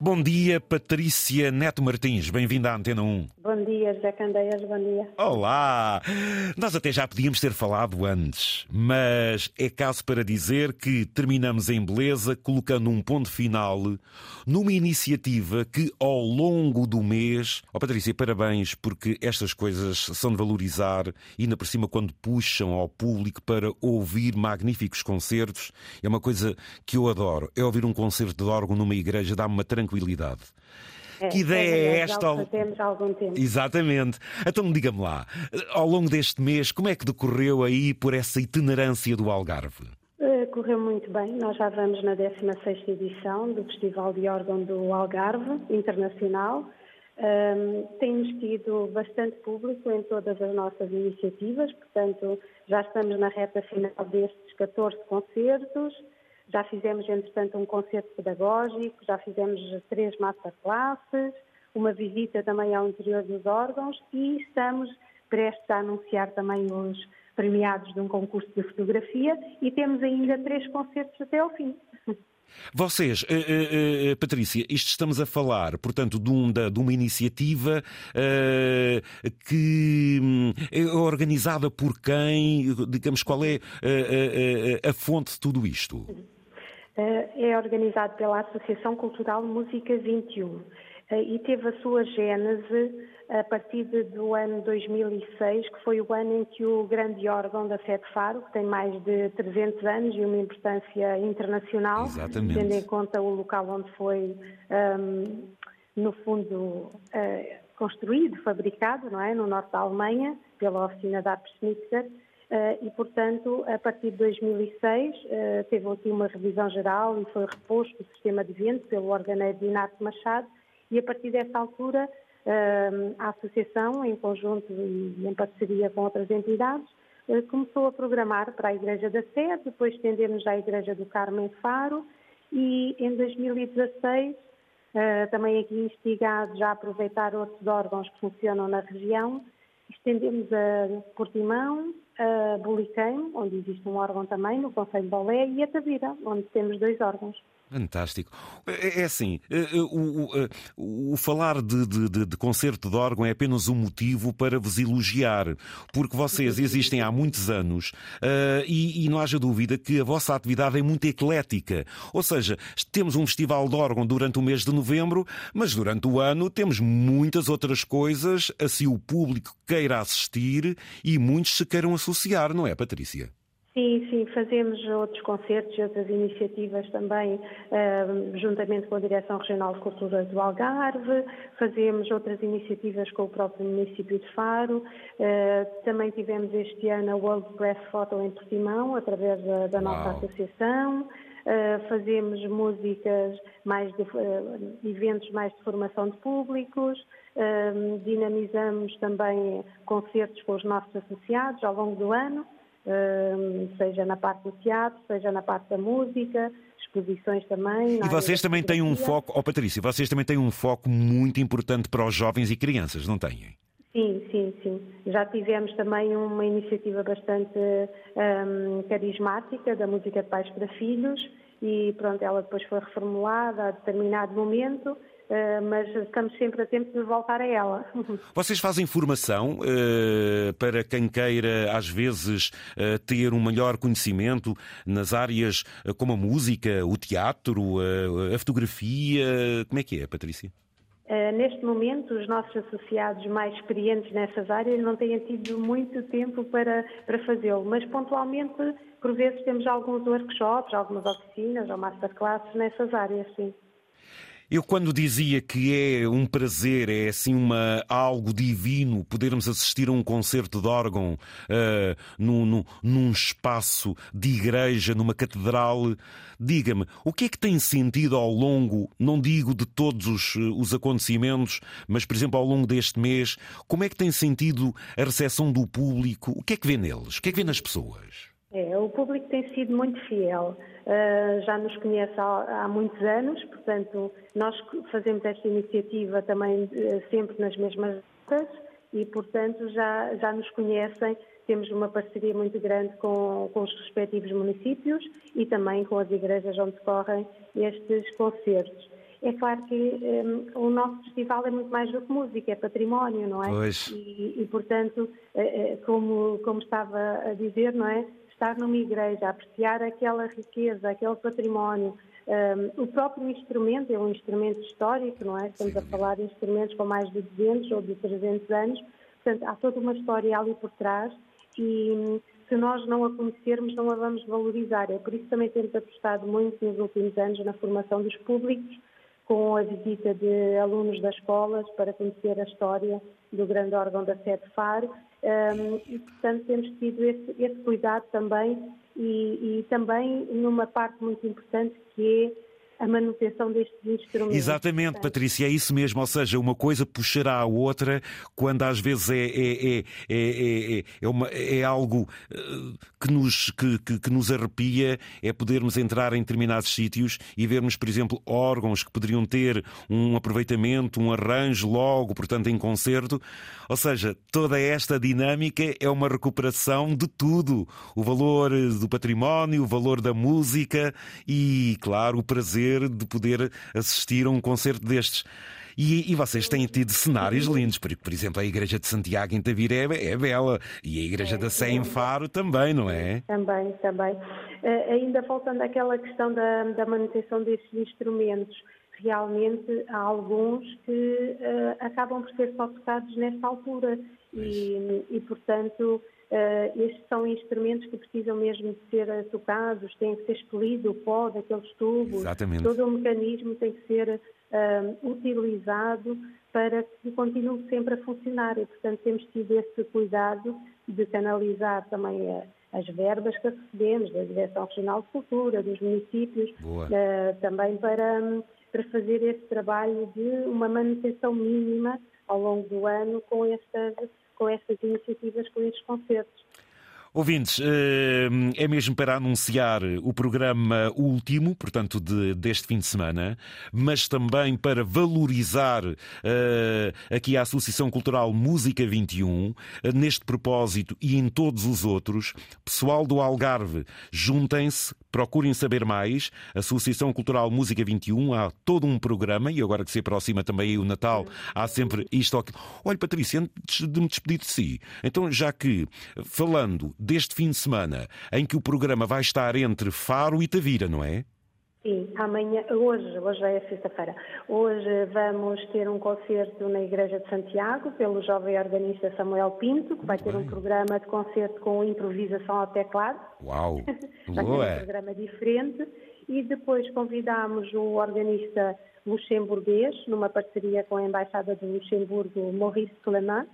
Bom dia, Patrícia Neto Martins. Bem-vinda à Antena 1. Bom dia, José Candeias. Bom dia. Olá! Nós até já podíamos ter falado antes, mas é caso para dizer que terminamos em beleza colocando um ponto final numa iniciativa que ao longo do mês. Oh, Patrícia, parabéns, porque estas coisas são de valorizar e ainda por cima quando puxam ao público para ouvir magníficos concertos. É uma coisa que eu adoro. É ouvir um concerto de órgão numa igreja, dá-me uma tranquilidade. É, que ideia é, é esta? Já o fazemos há algum tempo. Exatamente. Então diga-me lá, ao longo deste mês, como é que decorreu aí por essa itinerância do Algarve? Uh, correu muito bem. Nós já vamos na 16ª edição do Festival de Órgão do Algarve Internacional. Um, temos tido bastante público em todas as nossas iniciativas, portanto, já estamos na reta final destes 14 concertos. Já fizemos, entretanto, um concerto pedagógico, já fizemos três masterclasses, uma visita também ao interior dos órgãos e estamos prestes a anunciar também os premiados de um concurso de fotografia e temos ainda três concertos até ao fim. Vocês, uh, uh, uh, Patrícia, isto estamos a falar, portanto, de, um, de uma iniciativa que hum, é organizada por quem? Digamos, qual é a fonte de tudo isto? É organizado pela Associação Cultural Música 21 e teve a sua gênese a partir do ano 2006, que foi o ano em que o grande órgão da Sede Faro, que tem mais de 300 anos e uma importância internacional, Exatamente. tendo em conta o local onde foi, um, no fundo, uh, construído, fabricado, não é, no norte da Alemanha, pela oficina da Schnitzer, Uh, e, portanto, a partir de 2006 uh, teve aqui uma revisão geral e foi reposto o sistema de vento pelo organeiro Dinato Machado e, a partir dessa altura, uh, a Associação, em conjunto e em parceria com outras entidades, começou a programar para a Igreja da Sé, depois estendemos à Igreja do Carmo Faro e, em 2016, também aqui instigado já a aproveitar outros órgãos que funcionam na região, estendemos a Portimão, a Bulicém, onde existe um órgão também, no Conselho de Bolé, e a Tavira, onde temos dois órgãos. Fantástico. É, é assim, eh, eh, o, o, eh, o falar de, de, de, concerto de órgão é apenas um motivo para vos elogiar, porque vocês existem há muitos anos e, e, não haja dúvida que a vossa atividade é muito eclética. Ou seja, temos um festival de órgão durante o mês de novembro, mas durante o ano temos muitas outras coisas a se o público queira assistir e muitos se queiram associar, não é, Patrícia? Sim, sim, fazemos outros concertos e outras iniciativas também, uh, juntamente com a Direção Regional de Cultura do Algarve, fazemos outras iniciativas com o próprio município de Faro, uh, também tivemos este ano a World Press Photo em Portimão, através da, da nossa associação, uh, fazemos músicas mais de, eventos mais de formação de públicos, dinamizamos também concertos com os nossos associados ao longo do ano, seja na parte do teatro, seja na parte da música, exposições também. E vocês também têm um foco, oh Patrícia, vocês também têm um foco muito importante para os jovens e crianças, não têm? Sim, sim, sim. Já tivemos também uma iniciativa bastante um, carismática da música de pais para filhos e pronto, ela depois foi reformulada a determinado momento mas estamos sempre a tempo de voltar a ela. Vocês fazem formação uh, para quem queira, às vezes, uh, ter um maior conhecimento nas áreas como a música, o teatro, a fotografia? Como é que é, Patrícia? neste momento, os nossos associados mais experientes nessas áreas não têm tido muito tempo para, para fazê-lo, mas pontualmente, por vezes, temos alguns workshops, algumas oficinas ou masterclasses nessas áreas, sim. Eu quando dizia que é um prazer, é assim uma, algo divino podermos assistir a um concerto de órgão uh, num, num, espaço de igreja, numa catedral, diga-me, o que é que tem sentido ao longo, não digo de todos os, os acontecimentos, mas por exemplo ao longo deste mês, como é que tem sentido a recepção do público? O que é que vê neles? O que é que vê nas pessoas? É, o público tem sido muito fiel. Uh, já nos conhece há, há, muitos anos, portanto, nós fazemos esta iniciativa também uh, sempre nas mesmas datas e, portanto, já, já nos conhecem. Temos uma parceria muito grande com, com os respectivos municípios e também com as igrejas onde decorrem estes concertos. É claro que um, o nosso festival é muito mais do que música, é património, não é? Pois. E, e portanto, como, como estava a dizer, não é? Estar numa igreja, apreciar aquela riqueza, aquele património, um, o próprio instrumento é um instrumento histórico, não é? Estamos Sim. a falar de instrumentos com mais de 200 ou de 300 anos, portanto, há toda uma história ali por trás e se nós não a conhecermos, não a vamos valorizar. É por isso que também temos apostado muito nos últimos anos na formação dos públicos, com a visita de alunos das escolas para conhecer a história do grande órgão da sede FAR. Um, e, portanto, temos tido esse, esse cuidado também e, e, também numa parte muito importante que é a manutenção destes instrumentos. Exatamente, Patrícia, é isso mesmo. Ou seja, uma coisa puxará a outra quando às vezes é, é, é, é, uma, é algo que nos, que, que, que, nos arrepia, é podermos entrar em determinados sítios e vermos, por exemplo, órgãos que poderiam ter um aproveitamento, um arranjo logo, portanto, em concerto. Ou seja, toda esta dinâmica é uma recuperação de tudo. O valor do património, o valor da música e, claro, o prazer prazer de poder assistir a um concerto destes. E, e, vocês têm tido cenários lindos, porque, por exemplo, a Igreja de Santiago em Tavira é, é bela e a Igreja é, da Sé em Faro também, não é? Também, também. Uh, ainda faltando aquela questão da, da manutenção destes instrumentos, realmente há alguns que uh, acabam por ser só tocados nesta altura e, e, portanto, Uh, estes são instrumentos que precisam mesmo de ser uh, tocados, tem que ser expelido o pó daqueles tubos, Exatamente. todo o mecanismo tem que ser uh, utilizado para que continue sempre a funcionar. E, portanto, temos tido esse cuidado de canalizar também as verbas que recebemos da Direção Regional de Cultura, dos municípios, também para, para fazer esse trabalho de uma manutenção mínima ao longo do ano com estas com estas iniciativas, com estes concertos. Ouvintes, eh, é mesmo para anunciar o programa último, portanto, de, deste fim de semana, mas também para valorizar uh, aqui a Associação Cultural Música 21, uh, neste propósito e em todos os outros. Pessoal do Algarve, juntem-se, procurem saber mais. Associação Cultural Música 21, há todo um programa, e agora que se aproxima também o Natal, há sempre isto ou. Olha, Patrícia, antes de me despedir de si, então já que, falando deste fim de semana, em que o programa vai estar entre Faro e Tavira, não é? Sim, amanhã, hoje, hoje é sexta-feira. Hoje vamos ter um concerto na Igreja de Santiago pelo jovem organista Samuel Pinto, que vai ter Bem. um programa de concerto com improvisação ao teclado. Uau! vai ter um programa diferente. E depois convidamos o organista luxemburguês, numa parceria com a Embaixada de Luxemburgo, Maurice Clement,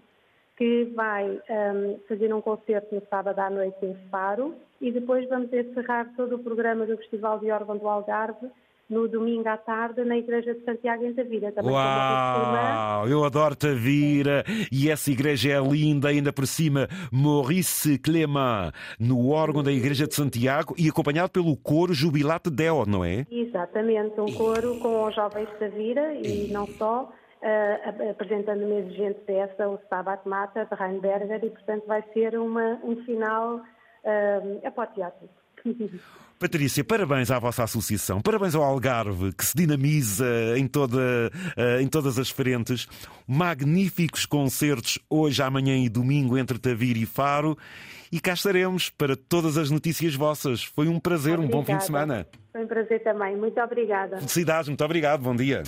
que vai um, fazer um concerto no sábado à noite em Faro e depois vamos encerrar todo o programa do Festival de Órgão do Algarve no domingo à tarde na Igreja de Santiago em Tavira. Também Uau, eu adoro Tavira e essa igreja é linda, ainda por cima Maurice Clément no órgão da Igreja de Santiago e acompanhado pelo coro Jubilate Deo, não é? Exatamente, um coro com os jovens de Tavira e não só uh, apresentando uma exigente peça, o Stabat Mata, de Reinberger, e portanto vai ser uma, um final uh, apoteótico. Patrícia, parabéns à vossa associação, parabéns ao Algarve, que se dinamiza em, toda, uh, em todas as frentes. Magníficos concertos hoje, amanhã e domingo entre Tavira e Faro. E cá estaremos para todas as notícias vossas. Foi um prazer, obrigada. um bom fim de semana. Foi um prazer também. Muito obrigada. Felicidades, muito obrigado. Bom dia.